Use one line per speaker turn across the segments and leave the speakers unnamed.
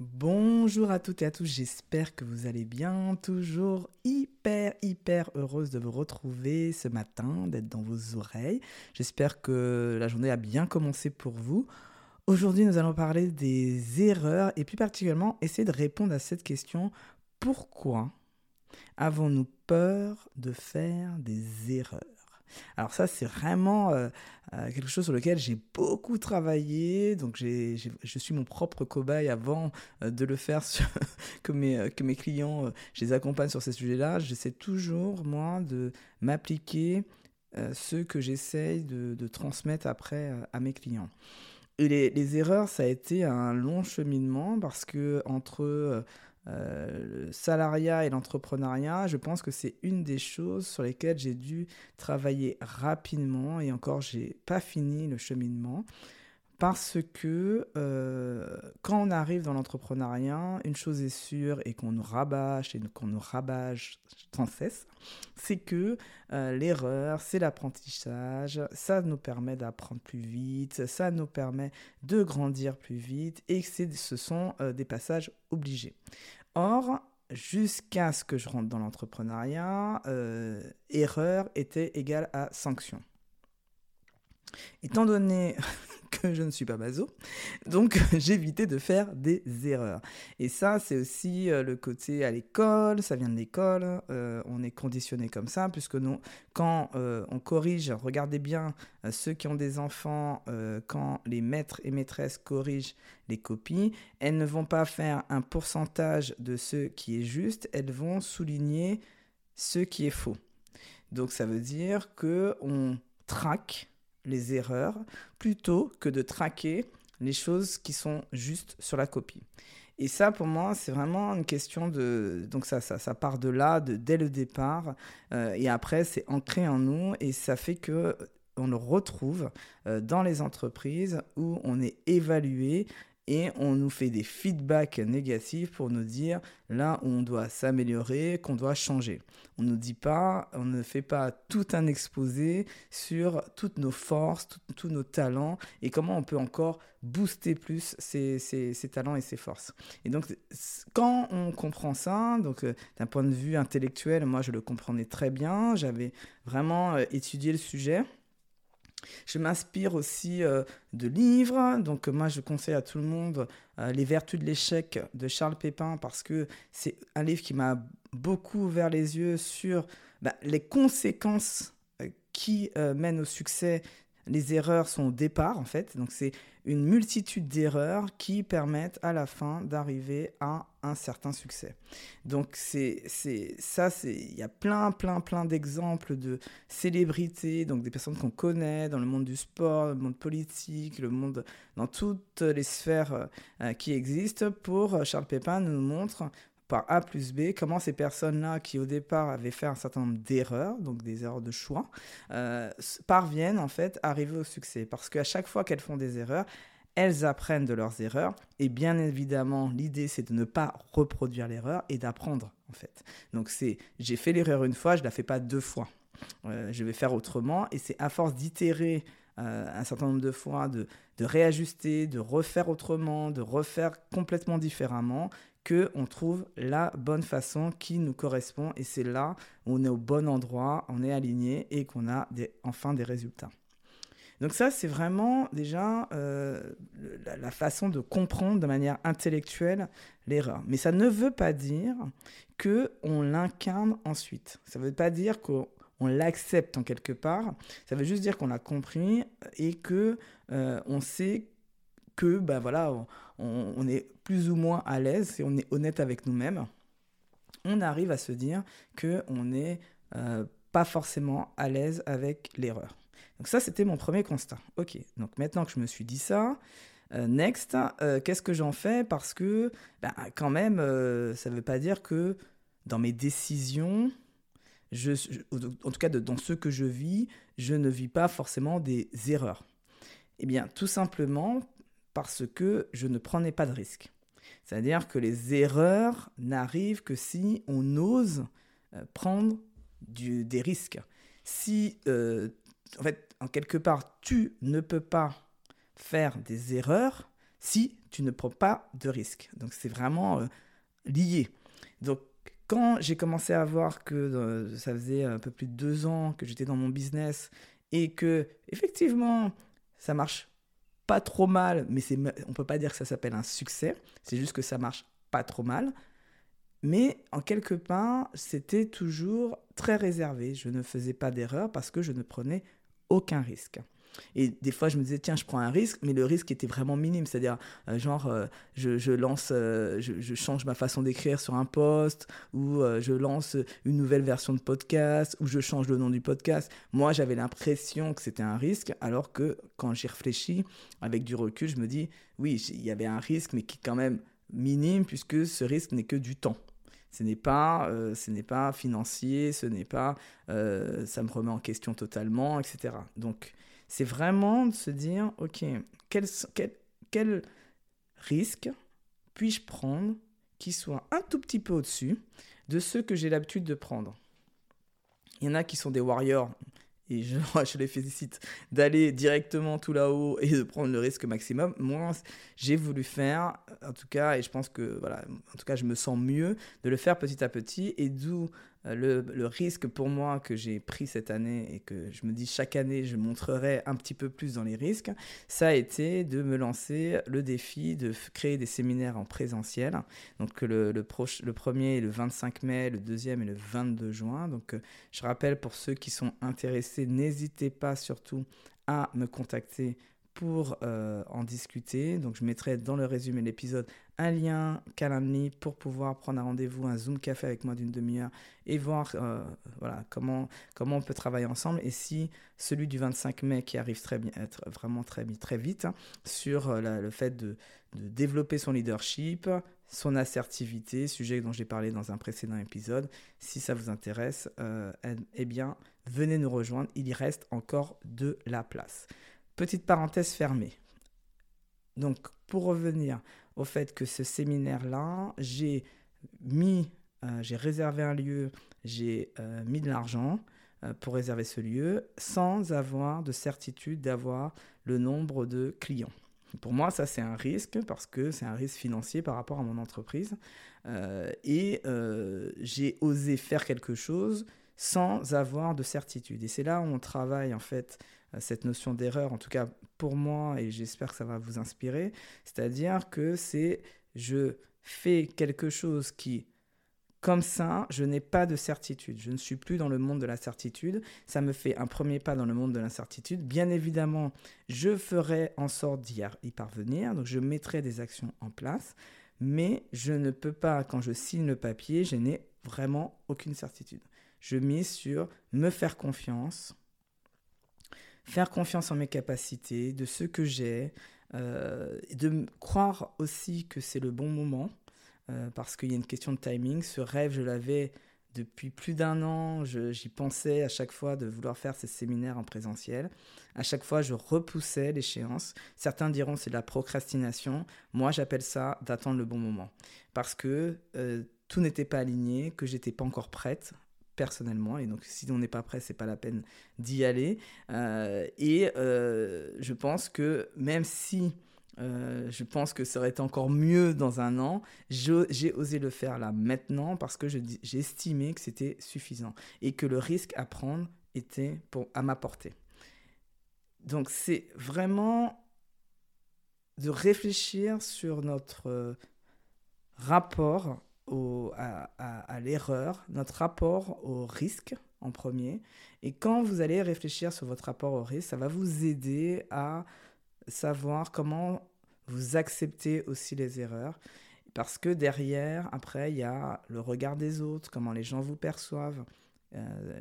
Bonjour à toutes et à tous, j'espère que vous allez bien. Toujours hyper, hyper heureuse de vous retrouver ce matin, d'être dans vos oreilles. J'espère que la journée a bien commencé pour vous. Aujourd'hui, nous allons parler des erreurs et plus particulièrement essayer de répondre à cette question pourquoi avons-nous peur de faire des erreurs? Alors ça, c'est vraiment euh, euh, quelque chose sur lequel j'ai beaucoup travaillé. Donc je suis mon propre cobaye avant euh, de le faire, que, mes, que mes clients, je les accompagne sur ces sujets-là. J'essaie toujours, moi, de m'appliquer ce que j'essaye de, transmettre après à mes clients. Et les, les, erreurs, ça a été un long cheminement parce que entre euh, le salariat et l'entrepreneuriat, je pense que c'est une des choses sur lesquelles j'ai dû travailler rapidement et encore, j'ai pas fini le cheminement. Parce que euh, quand on arrive dans l'entrepreneuriat, une chose est sûre et qu'on nous rabâche et qu'on nous rabâche sans cesse, c'est que euh, l'erreur, c'est l'apprentissage, ça nous permet d'apprendre plus vite, ça nous permet de grandir plus vite et que ce sont des passages obligés. Or, jusqu'à ce que je rentre dans l'entrepreneuriat, euh, erreur était égale à sanction. Étant donné que je ne suis pas bazo. Donc, j'évitais de faire des erreurs. Et ça, c'est aussi euh, le côté à l'école, ça vient de l'école, euh, on est conditionné comme ça, puisque nous, quand euh, on corrige, regardez bien ceux qui ont des enfants, quand les maîtres et maîtresses corrigent les copies, elles ne vont pas faire un pourcentage de ce qui est juste, elles vont souligner ce qui est faux. Donc, ça veut dire que on traque les erreurs plutôt que de traquer les choses qui sont justes sur la copie. Et ça, pour moi, c'est vraiment une question de... Donc ça, ça, ça part de là, de, dès le départ. Euh, et après, c'est ancré en nous et ça fait que on le retrouve euh, dans les entreprises où on est évalué et on nous fait des feedbacks négatifs pour nous dire là où on doit s'améliorer, qu'on doit changer. On ne dit pas, on ne fait pas tout un exposé sur toutes nos forces, tous nos talents et comment on peut encore booster plus ces, talents et ces forces. Et donc, quand on comprend ça, donc euh, d'un point de vue intellectuel, moi je le comprenais très bien, j'avais vraiment euh, étudié le sujet. Je m'inspire aussi euh, de livres. Donc, moi, je conseille à tout le monde euh, Les Vertus de l'échec de Charles Pépin parce que c'est un livre qui m'a beaucoup ouvert les yeux sur bah, les conséquences euh, qui mènent au succès les erreurs sont au départ, en fait. Donc, c'est une multitude d'erreurs qui permettent à la fin d'arriver à un certain succès. Donc, c'est ça, il y a plein, plein, plein d'exemples de célébrités, donc des personnes qu'on connaît dans le monde du sport, le monde politique, le monde, dans toutes les sphères euh, qui existent, pour Charles Pépin nous montre par A plus B, comment ces personnes-là, qui au départ avaient fait un certain nombre d'erreurs, donc des erreurs de choix, euh, parviennent en fait à arriver au succès. Parce qu'à chaque fois qu'elles font des erreurs, elles apprennent de leurs erreurs. Et bien évidemment, l'idée, c'est de ne pas reproduire l'erreur et d'apprendre, en fait. Donc c'est, j'ai fait l'erreur une fois, je ne la fais pas deux fois. Euh, je vais faire autrement. Et c'est à force d'itérer euh, un certain nombre de fois, de, de réajuster, de refaire autrement, de refaire complètement différemment, on trouve la bonne façon qui nous correspond et c'est là où on est au bon endroit, on est aligné et qu'on a des, enfin des résultats. Donc ça, c'est vraiment déjà euh, la, façon de comprendre de manière intellectuelle l'erreur. Mais ça ne veut pas dire que on l'incarne ensuite. Ça ne veut pas dire qu'on l'accepte en quelque part. Ça veut juste dire qu'on l'a compris et que euh, on sait que ben voilà, on, est plus ou moins à l'aise, si on est honnête avec nous-mêmes, on arrive à se dire que on n'est euh, pas forcément à l'aise avec l'erreur. Donc ça, c'était mon premier constat. Ok, donc maintenant que je me suis dit ça, euh, next, euh, qu'est-ce que j'en fais? Parce que, ben, quand même, ça ne veut pas dire que dans mes décisions, je, en tout cas dans ce que je vis, je ne vis pas forcément des erreurs. Eh bien, tout simplement parce que je ne prenais pas de risques. C'est-à-dire que les erreurs n'arrivent que si on ose euh, prendre des risques. Si, euh, en fait, en quelque part, tu ne peux pas faire des erreurs, si tu ne prends pas de risque. Donc c'est vraiment lié. Donc quand j'ai commencé à voir que ça faisait un peu plus de deux ans que j'étais dans mon business et que effectivement ça marche pas trop mal, mais c'est, on peut pas dire que ça s'appelle un succès, c'est juste que ça marche pas trop mal. Mais en quelque part, c'était toujours très réservé. Je ne faisais pas d'erreur parce que je ne prenais aucun risque. Et des fois, je me disais, tiens, je prends un risque, mais le risque était vraiment minime. C'est-à-dire, euh, genre, euh, je, lance, euh, je, change ma façon d'écrire sur un post, ou je lance une nouvelle version de podcast, ou je change le nom du podcast. Moi, j'avais l'impression que c'était un risque, alors que quand j'y réfléchis, avec du recul, je me dis, oui, il y avait un risque, mais qui est quand même minime, puisque ce risque n'est que du temps. Ce n'est pas, pas financier, ce n'est pas, ça me remet en question totalement, etc. Donc, c'est vraiment de se dire, OK, quel, risque puis-je prendre qui soit un tout petit peu au-dessus de ceux que j'ai l'habitude de prendre? Il y en a qui sont des warriors, et je, je les félicite d'aller directement tout là-haut et de prendre le risque maximum. Moi, j'ai voulu faire, en tout cas, et je pense que, voilà, en tout cas, je me sens mieux de le faire petit à petit, et d'où euh, le, risque pour moi que j'ai pris cette année et que je me dis chaque année je montrerai un petit peu plus dans les risques, ça a été de me lancer le défi de créer des séminaires en présentiel. Donc le, le, le premier est le 25 mai, le deuxième est le 22 juin. Donc euh, je rappelle pour ceux qui sont intéressés, n'hésitez pas surtout à me contacter pour euh, en discuter. Donc je mettrai dans le résumé de l'épisode un lien Calendly pour pouvoir prendre un rendez-vous, un Zoom café avec moi d'une demi-heure et voir euh, voilà, comment, comment on peut travailler ensemble. Et si celui du 25 mai qui arrive très bien, être vraiment très, vite hein, sur euh, le fait de, de, développer son leadership, son assertivité, sujet dont j'ai parlé dans un précédent épisode, si ça vous intéresse, eh bien venez nous rejoindre, il y reste encore de la place. Petite parenthèse fermée. Donc, pour revenir au fait que ce séminaire-là, j'ai mis, euh, j'ai réservé un lieu, j'ai euh, mis de l'argent euh, pour réserver ce lieu sans avoir de certitude d'avoir le nombre de clients. Pour moi, ça, c'est un risque parce que c'est un risque financier par rapport à mon entreprise. et j'ai osé faire quelque chose sans avoir de certitude. Et c'est là où on travaille, en fait, cette notion d'erreur, en tout cas pour moi, et j'espère que ça va vous inspirer, c'est-à-dire que c'est je fais quelque chose qui, comme ça, je n'ai pas de certitude. Je ne suis plus dans le monde de la certitude. Ça me fait un premier pas dans le monde de l'incertitude. Bien évidemment, je ferai en sorte d'y parvenir, donc je mettrai des actions en place, mais je ne peux pas, quand je signe le papier, je n'ai vraiment aucune certitude. Je mise sur me faire confiance, faire confiance en mes capacités, de ce que j'ai, euh, de croire aussi que c'est le bon moment, euh, parce qu'il y a une question de timing. Ce rêve, je l'avais depuis plus d'un an, j'y pensais à chaque fois de vouloir faire ces séminaires en présentiel. À chaque fois, je repoussais l'échéance. Certains diront c'est de la procrastination. Moi, j'appelle ça d'attendre le bon moment. Parce que euh, tout n'était pas aligné, que j'étais pas encore prête personnellement. Et donc, si on n'est pas prêt, c'est pas la peine d'y aller. Euh, et euh, je pense que même si euh, je pense que ça aurait été encore mieux dans un an, j'ai osé le faire là maintenant parce que j'ai estimé que c'était suffisant et que le risque à prendre était pour, à ma portée. Donc, c'est vraiment de réfléchir sur notre rapport à, l'erreur, notre rapport au risque en premier. Et quand vous allez réfléchir sur votre rapport au risque, ça va vous aider à savoir comment vous acceptez aussi les erreurs. Parce que derrière, après, il y a le regard des autres, comment les gens vous perçoivent. Euh,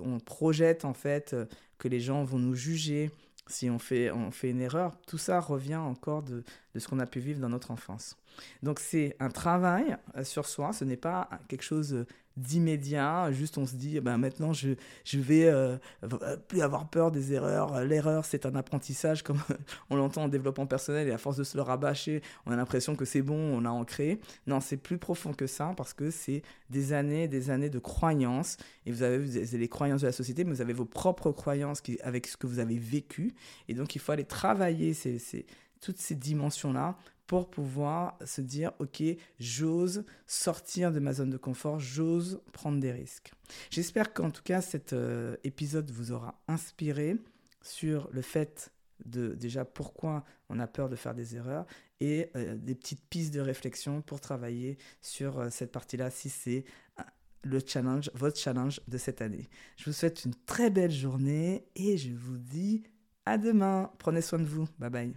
on projette en fait que les gens vont nous juger si on fait, on fait une erreur. Tout ça revient encore de, de ce qu'on a pu vivre dans notre enfance. Donc c'est un travail euh, sur soi, ce n'est pas quelque chose d'immédiat, juste on se dit, ben maintenant je, je vais euh, plus avoir peur des erreurs, l'erreur c'est un apprentissage comme on l'entend en développement personnel et à force de se le rabâcher, on a l'impression que c'est bon, on a ancré. Non, c'est plus profond que ça parce que c'est des années, des années de croyances. Et vous avez, les croyances de la société, mais vous avez vos propres croyances avec ce que vous avez vécu. Et donc il faut aller travailler toutes ces dimensions-là pour pouvoir se dire, OK, j'ose sortir de ma zone de confort, j'ose prendre des risques. J'espère qu'en tout cas, cet euh, épisode vous aura inspiré sur le fait de déjà pourquoi on a peur de faire des erreurs et euh, des petites pistes de réflexion pour travailler sur euh, cette partie-là si c'est le challenge, votre challenge de cette année. Je vous souhaite une très belle journée et je vous dis à demain. Prenez soin de vous. Bye bye.